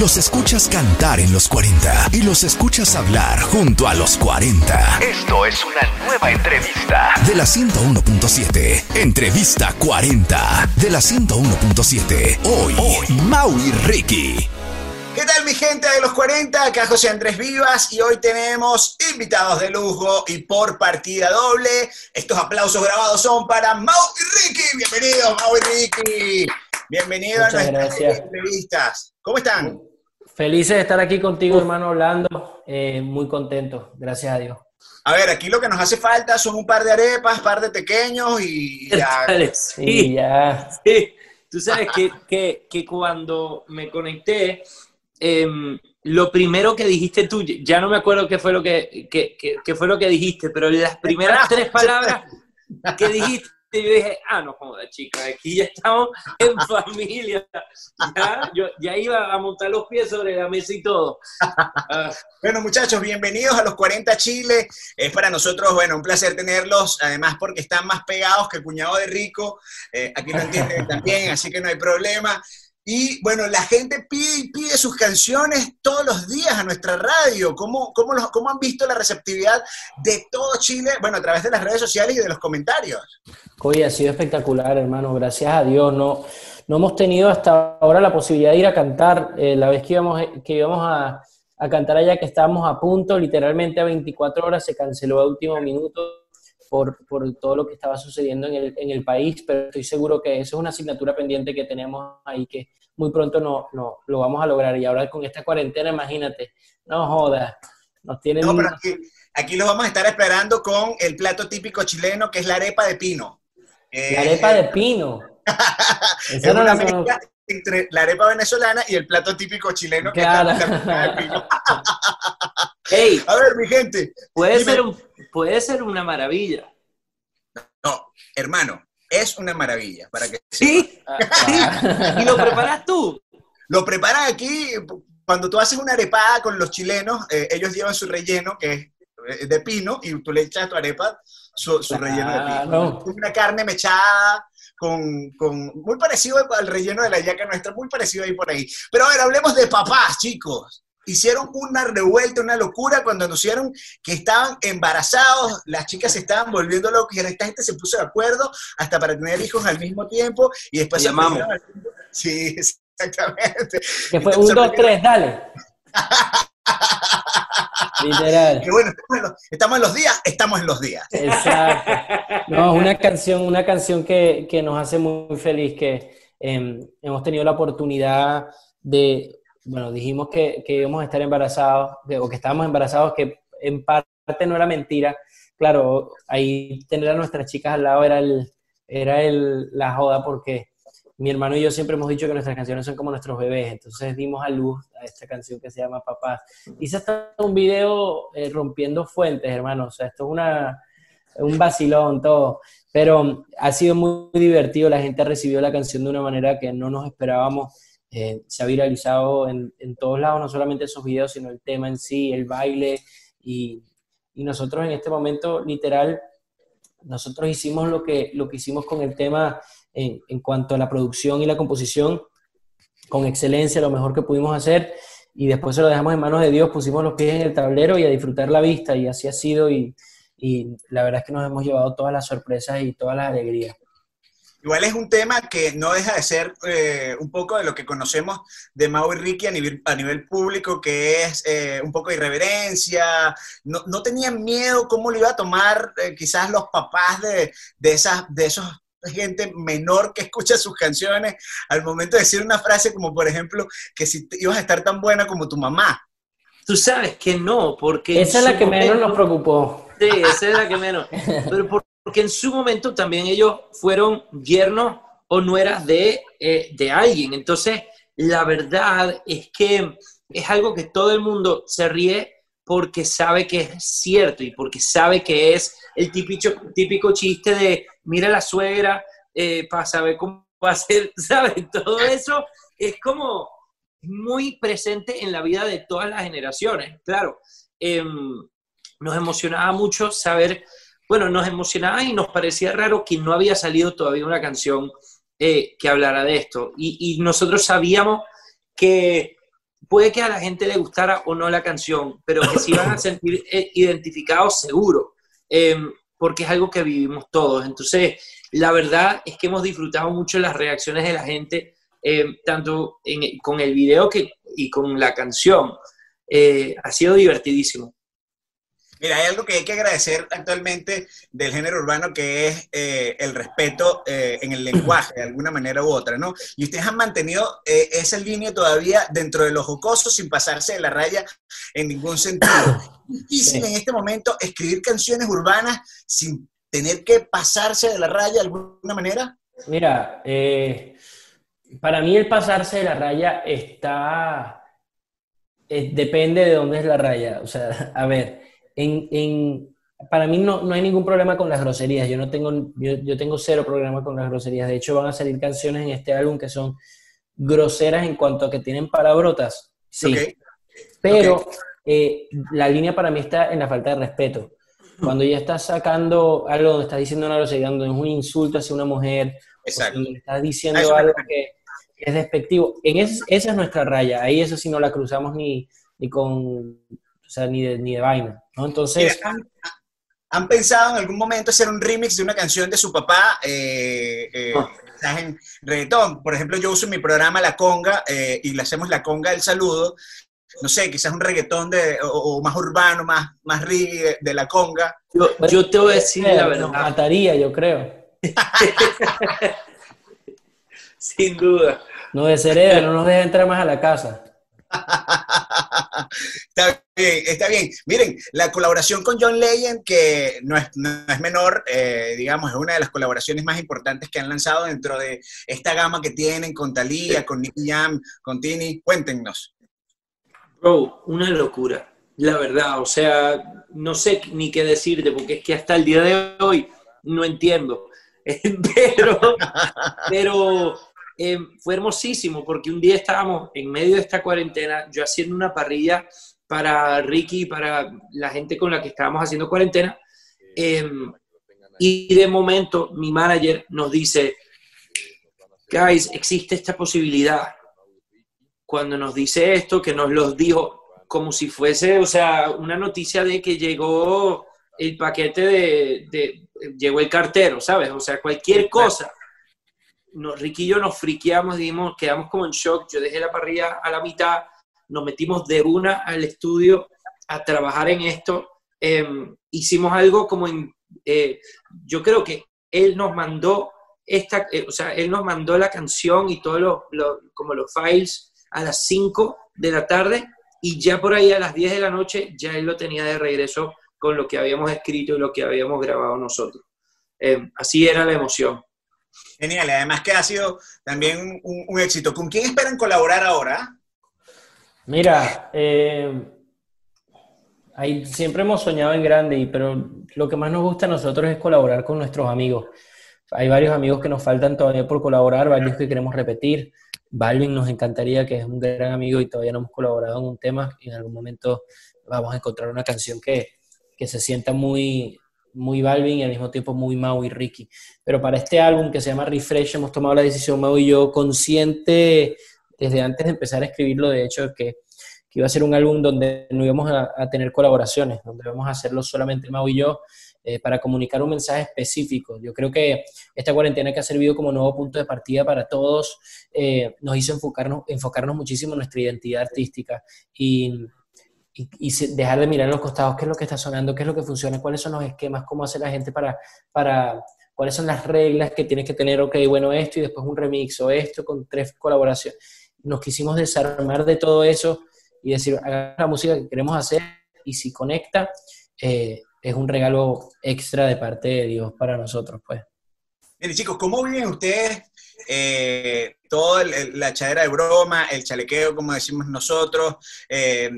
Los escuchas cantar en los 40 y los escuchas hablar junto a los 40. Esto es una nueva entrevista de la 101.7. Entrevista 40 de la 101.7. Hoy, Hoy, Maui Ricky. ¿Qué tal mi gente de los 40? Acá José Andrés Vivas y hoy tenemos invitados de lujo y por partida doble. Estos aplausos grabados son para Mau y Ricky. Bienvenidos, Mau y Ricky. Bienvenido a nuestras entrevistas. ¿Cómo están? Felices de estar aquí contigo, hermano Orlando. Eh, muy contento, gracias a Dios. A ver, aquí lo que nos hace falta son un par de arepas, un par de pequeños y ya. Sí, ya. Sí. Tú sabes que, que, cuando me conecté, em, lo primero que dijiste tú, ya no me acuerdo qué fue lo que, que fue lo que dijiste, pero las primeras tres palabras que dijiste y yo dije, ah, no joda, chicos, aquí ya estamos en familia. Ya, ya iba a montar los pies sobre la mesa y todo. Bueno, muchachos, bienvenidos a los 40 Chile. Es para nosotros, bueno, un placer tenerlos, además porque están más pegados que cuñado de rico. Eh, aquí lo entienden también, así que no hay problema. Y bueno, la gente pide pide sus canciones todos los días a nuestra radio. ¿Cómo, cómo, los, ¿Cómo han visto la receptividad de todo Chile? Bueno, a través de las redes sociales y de los comentarios. Oye, ha sido espectacular, hermano. Gracias a Dios. No, no hemos tenido hasta ahora la posibilidad de ir a cantar. Eh, la vez que íbamos, que íbamos a, a cantar allá, que estábamos a punto, literalmente a 24 horas, se canceló a último minuto por, por, todo lo que estaba sucediendo en el, en el, país, pero estoy seguro que eso es una asignatura pendiente que tenemos ahí que muy pronto no, no lo vamos a lograr. Y ahora con esta cuarentena, imagínate, no jodas, nos tienen... No, pero aquí, aquí los vamos a estar esperando con el plato típico chileno, que es la arepa de pino. La arepa de pino. es una mezcla entre la arepa venezolana y el plato típico chileno, que es la de pino. hey, a ver, mi gente. Puede ser un puede ser una maravilla. No, hermano, es una maravilla. Para que sí, ¿Y lo preparas tú? Lo preparan aquí. Cuando tú haces una arepada con los chilenos, eh, ellos llevan su relleno, que es eh, de pino, y tú le echas a tu arepa su, relleno de pino. Una carne mechada, con, con, muy parecido al relleno de la yaca nuestra, muy parecido ahí por ahí. Pero a ver, hablemos de papás, chicos hicieron una revuelta, una locura cuando anunciaron que estaban embarazados, las chicas se estaban volviendo locas y esta gente se puso de acuerdo hasta para tener hijos al mismo tiempo y después se llamamos. Sí, exactamente. Que fue un, dos, tres, dale. Literal. Que bueno, estamos en, los, días, estamos en los días. Exacto. No, una canción, una canción que, que nos hace muy feliz, que eh, hemos tenido la oportunidad de bueno, dijimos que, que, íbamos a estar embarazados, o que estábamos embarazados, que en parte no era mentira. Claro, ahí tener a nuestras chicas al lado era, el, era el, la joda porque mi hermano y yo siempre hemos dicho que nuestras canciones son como nuestros bebés, entonces dimos a luz a esta canción que se llama Papás. Hice hasta un video eh, rompiendo fuentes, hermano, o sea, esto es una, un vacilón, todo, pero ha sido muy divertido, la gente recibió la canción de una manera que no nos esperábamos eh, se ha viralizado en, en, todos lados, no solamente esos videos, sino el tema en sí, el baile. Y, y, nosotros en este momento, literal, nosotros hicimos lo que, lo que hicimos con el tema en, en cuanto a la producción y la composición, con excelencia, lo mejor que pudimos hacer. Y después se lo dejamos en manos de Dios, pusimos los pies en el tablero y a disfrutar la vista. Y así ha sido. Y, y la verdad es que nos hemos llevado todas las sorpresas y todas las alegrías. Igual es un tema que no deja de ser eh, un poco de lo que conocemos de Mau y Ricky a nivel, a nivel público, que es eh, un poco de irreverencia. No, no, tenían miedo cómo lo iba a tomar eh, quizás los papás de, de, esas, de esos gente menor que escucha sus canciones al momento de decir una frase como, por ejemplo, que si ibas a estar tan buena como tu mamá. Tú sabes que no, porque... Esa es la que menos nos preocupó. Sí, esa es la que menos. Pero por, porque en su momento también ellos fueron yernos o nueras de, eh, de alguien. Entonces, la verdad es que es algo que todo el mundo se ríe porque sabe que es cierto y porque sabe que es el típico, típico chiste de mira la suegra eh, para saber cómo va a ser, ¿sabes? Todo eso es como muy presente en la vida de todas las generaciones. Claro, em, nos emocionaba mucho saber bueno, nos emocionaba y nos parecía raro que no había salido todavía una canción eh, que hablara de esto. Y, nosotros sabíamos que puede que a la gente le gustara o no la canción, pero que se iban a sentir eh, identificados seguro, em, porque es algo que vivimos todos. Entonces, la verdad es que hemos disfrutado mucho las reacciones de la gente, em, tanto con el video que, y con la canción. Eh, ha sido divertidísimo. Mira, hay algo que hay que agradecer actualmente del género urbano que es eh, el respeto eh, en el lenguaje, de alguna manera u otra, ¿no? Y ustedes han mantenido eh, esa línea todavía dentro de los jocosos sin pasarse de la raya en ningún sentido. difícil en este momento escribir canciones urbanas sin tener que pasarse de la raya de alguna manera? Mira, para mí el pasarse de la raya está... depende de dónde es la raya. O sea, a ver en, para mí no, no, hay ningún problema con las groserías. Yo no tengo, yo, tengo cero problema con las groserías. De hecho, van a salir canciones en este álbum que son groseras en cuanto a que tienen palabrotas. Sí. Pero eh, la línea para mí está en la falta de respeto. Cuando ya estás sacando algo donde estás diciendo una grosería, donde es un insulto hacia una mujer, Exacto. donde estás diciendo algo que es despectivo, en esa es nuestra raya. Ahí eso sí no la cruzamos ni, ni con o sea, ni de, ni de vaina, ¿no? Entonces... ¿han, pensado en algún momento hacer un remix de una canción de su papá eh, eh ah. en reggaetón? Por ejemplo, yo uso en mi programa La Conga eh, y le hacemos La Conga del Saludo. No sé, quizás un reggaetón de, o, más urbano, más, más reggae de, La Conga. Yo, te voy a decir la verdad. mataría, yo creo. Sin duda. No deshereda, no nos deja entrar más a la casa. está bien, está bien. Miren, la colaboración con John Legend, que no es, menor, eh, digamos, es una de las colaboraciones más importantes que han lanzado dentro de esta gama que tienen con Thalía, con Nicky Jam, con Tini. Cuéntenos. Bro, una locura, la verdad. O sea, no sé ni qué decirte, porque es que hasta el día de hoy no entiendo. pero, pero eh, fue hermosísimo porque un día estábamos en medio de esta cuarentena, yo haciendo una parrilla para Ricky para la gente con la que estábamos haciendo cuarentena. Em, y de momento mi manager nos dice, guys, existe esta posibilidad. Cuando nos dice esto, que nos lo dijo como si fuese, o sea, una noticia de que llegó el paquete de, de llegó el cartero, ¿sabes? O sea, cualquier cosa nos, Ricky y yo nos friqueamos, dimos, quedamos como en shock. Yo dejé la parrilla a la mitad, nos metimos de una al estudio a trabajar en esto. Em, hicimos algo como en, eh, yo creo que él nos mandó esta, eh, o sea, él nos mandó la canción y todos los, como los files a las 5 de la tarde y ya por ahí a las 10 de la noche ya él lo tenía de regreso con lo que habíamos escrito y lo que habíamos grabado nosotros. Em, así era la emoción. Genial, además que ha sido también un, éxito. ¿Con quién esperan colaborar ahora? Mira, eh, siempre hemos soñado en grande, pero lo que más nos gusta a nosotros es colaborar con nuestros amigos. Hay varios amigos que nos faltan todavía por colaborar, varios que queremos repetir. Balvin nos encantaría, que es un gran amigo y todavía no hemos colaborado en un tema. Y en algún momento vamos a encontrar una canción que, que se sienta muy, muy Balvin y al mismo tiempo muy Mau y Ricky. Pero para este álbum que se llama Refresh hemos tomado la decisión, Mau y yo, consciente desde antes de empezar a escribirlo, de hecho, que, que iba a ser un álbum donde no íbamos a, tener colaboraciones, donde íbamos a hacerlo solamente Mau y yo eh, para comunicar un mensaje específico. Yo creo que esta cuarentena que ha servido como nuevo punto de partida para todos eh, nos hizo enfocarnos, enfocarnos muchísimo en nuestra identidad artística y y, dejar de mirar los costados qué es lo que está sonando, qué es lo que funciona, cuáles son los esquemas, cómo hace la gente para, para cuáles son las reglas que tienes que tener, ok, bueno, esto y después un remix o esto con tres colaboraciones. Nos quisimos desarmar de todo eso y decir, hagamos la música que queremos hacer y si conecta, eh, es un regalo extra de parte de Dios para nosotros, pues. Chicos, ¿cómo viven ustedes eh, toda la chadera de broma, el chalequeo, como decimos nosotros? Eh,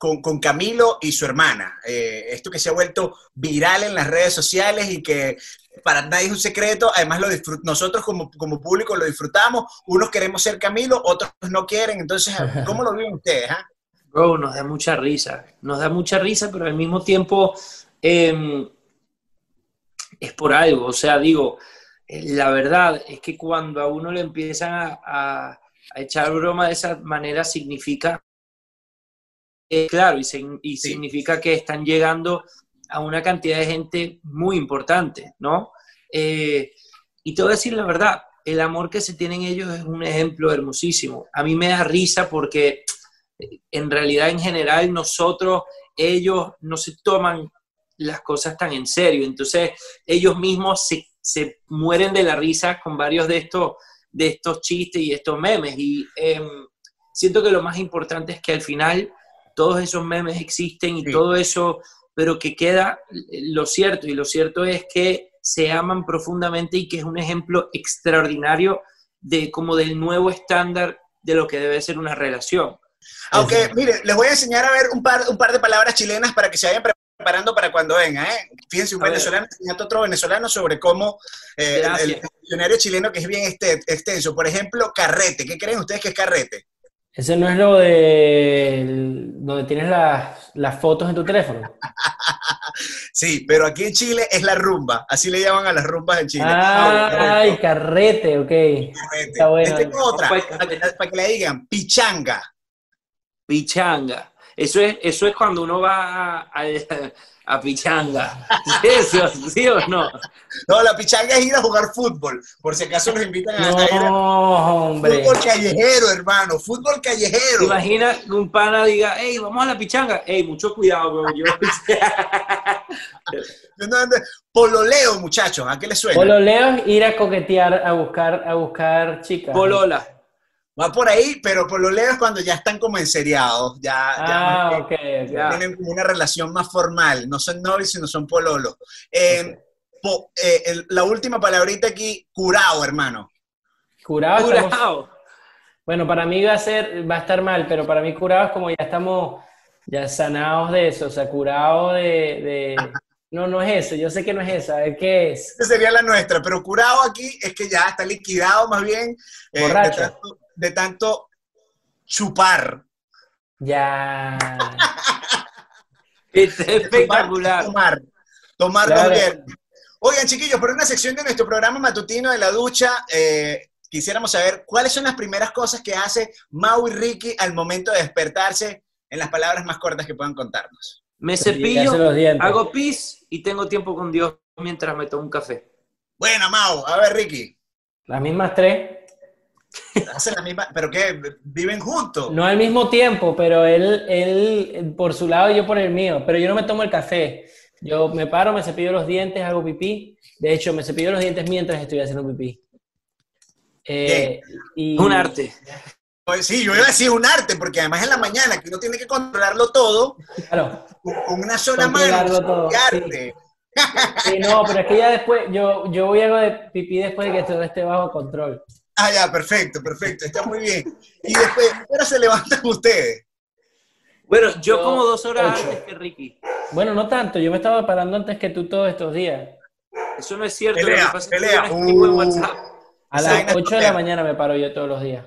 con, Camilo y su hermana. Eh, esto que se ha vuelto viral en las redes sociales y que para nadie es un secreto, además lo nosotros como, como, público lo disfrutamos, unos queremos ser Camilo, otros no quieren, entonces, ¿cómo lo viven ustedes? Ah? Bro, nos da mucha risa, nos da mucha risa, pero al mismo tiempo em, es por algo, o sea, digo, eh, la verdad es que cuando a uno le empiezan a echar broma de esa manera significa, eh, claro, y, significa que están llegando a una cantidad de gente muy importante, ¿no? Eh, y te voy a decir la verdad, el amor que se tienen ellos es un ejemplo hermosísimo. A mí me da risa porque eh, en realidad en general nosotros, ellos no se toman las cosas tan en serio. Entonces ellos mismos se, se mueren de la risa con varios de estos, de estos chistes y estos memes. Y em, siento que lo más importante es que al final todos esos memes existen y todo eso, pero que queda lo cierto. Y lo cierto es que se aman profundamente y que es un ejemplo extraordinario de como del nuevo estándar de lo que debe ser una relación. Aunque, mire, les voy a enseñar a ver un par, un par de palabras chilenas para que se vayan preparando para cuando venga. ¿eh? Fíjense, un venezolano enseñando a otro venezolano sobre cómo eh, el, diccionario chileno que es bien este, extenso. Por ejemplo, carrete. ¿Qué creen ustedes que es carrete? Ese no es lo de donde tienes las, las fotos en tu teléfono. sí, pero aquí en Chile es la rumba, así le llaman a las rumbas en Chile. Ah, ay, carrete, ok. Carrete. Está bueno. otra, para que, para que le digan, pichanga. Pichanga. Eso es, eso es cuando uno va a, a pichanga. ¿Eso, ¿Sí o no? No, la pichanga es ir a jugar fútbol. Por si acaso nos invitan a, no, ir hombre. Fútbol callejero, hermano. Fútbol callejero. Imagina que un pana diga, hey, vamos a la pichanga. Hey, mucho cuidado, bro. Yo... Pololeo, muchachos. ¿A qué le suena? Pololeo es ir a coquetear, a buscar, a buscar chicas. Polola. Va por ahí, pero por lo lejos cuando ya están como enseriados, ya, ah, tienen como una relación más formal, no son novios, sino son pololos. Eh, eh, la última palabrita aquí, curado, hermano. Curado. curado. Bueno, para mí va a ser, va a estar mal, pero para mí curado es como ya estamos ya sanados de eso, o sea, curado de... No, no es eso, yo sé que no es esa, ¿qué es? Esa sería la nuestra, pero curado aquí es que ya está liquidado más bien. Eh, Borracho de tanto chupar. Ya. es espectacular. Tomar, tomar, tomar Oigan, chiquillos, por una sección de nuestro programa matutino de la ducha, eh, quisiéramos saber cuáles son las primeras cosas que hace Mau y Ricky al momento de despertarse en las palabras más cortas que puedan contarnos. Me cepillo, hago pis y tengo tiempo con Dios mientras me tomo un café. Bueno, Mau, a ver, Ricky. Las mismas tres. Hacen la misma, pero qué, viven juntos. No al mismo tiempo, pero él, él por su lado y yo por el mío. Pero yo no me tomo el café. Yo me paro, me cepillo los dientes, hago pipí. De hecho, me cepillo los dientes mientras estoy haciendo pipí. Eh, un arte. Pues sí, yo iba a decir un arte, porque además en la mañana que uno tiene que controlarlo todo, claro. con una sola mano. Todo, arte. Sí. no, pero es que ya después, yo, yo voy a hago de pipí después de que todo esté bajo control. Ah, ya, perfecto, perfecto, está muy bien. Y después, ¿qué se levantan ustedes? Bueno, yo, como dos horas antes que Ricky. Bueno, no tanto, yo me estaba parando antes que tú todos estos días. Eso no es cierto. Pelea, pelea. A las 8 de la mañana me paro yo todos los días.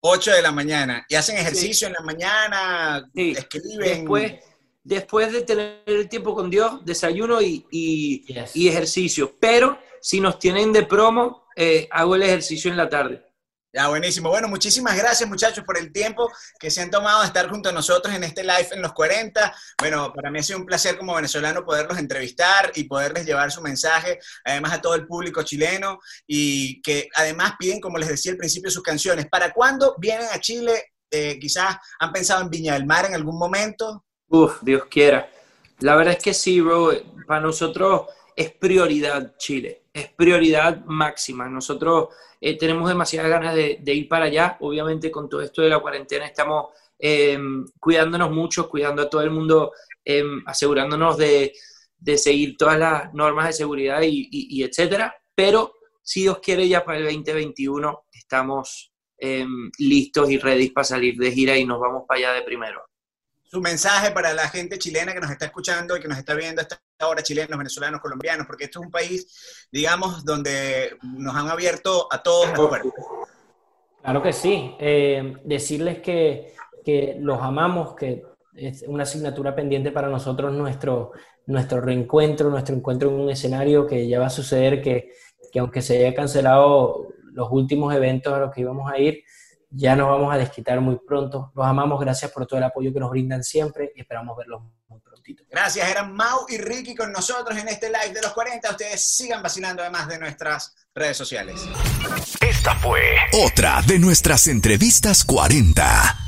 8 de la mañana. ¿Y hacen ejercicio en la mañana? Sí. ¿Escriben? Después, después de tener el tiempo con Dios, desayuno y, y ejercicio. Pero si nos tienen de promo, eh, hago el ejercicio en la tarde. Ya, buenísimo. Bueno, muchísimas gracias muchachos por el tiempo que se han tomado de estar junto a nosotros en este live en los 40. Bueno, para mí ha sido un placer como venezolano poderlos entrevistar y poderles llevar su mensaje, además a todo el público chileno y que además piden, como les decía al principio, sus canciones. ¿Para cuándo vienen a Chile? Eh, quizás han pensado en Viña del Mar en algún momento. Uf, Dios quiera. La verdad es que sí, bro. Para nosotros es prioridad Chile es prioridad máxima. Nosotros eh, tenemos demasiadas ganas de, ir para allá. Obviamente con todo esto de la cuarentena estamos em, cuidándonos mucho, cuidando a todo el mundo, em, asegurándonos de, seguir todas las normas de seguridad y, etcétera. Pero si Dios quiere ya para el 2021 estamos em, listos y ready para salir de gira y nos vamos para allá de primero su mensaje para la gente chilena que nos está escuchando y que nos está viendo hasta ahora, chilenos, venezolanos, colombianos, porque esto es un país, digamos, donde nos han abierto a todos las puertas. Claro que sí. Eh, decirles que, que, los amamos, que es una asignatura pendiente para nosotros nuestro, nuestro reencuentro, nuestro encuentro en un escenario que ya va a suceder, que, que aunque se haya cancelado los últimos eventos a los que íbamos a ir, ya nos vamos a desquitar muy pronto. Los amamos, gracias por todo el apoyo que nos brindan siempre y esperamos verlos muy Gracias, eran Mau y Ricky con nosotros en este live de los 40. Ustedes sigan vacilando además de nuestras redes sociales. Esta fue otra de nuestras entrevistas 40.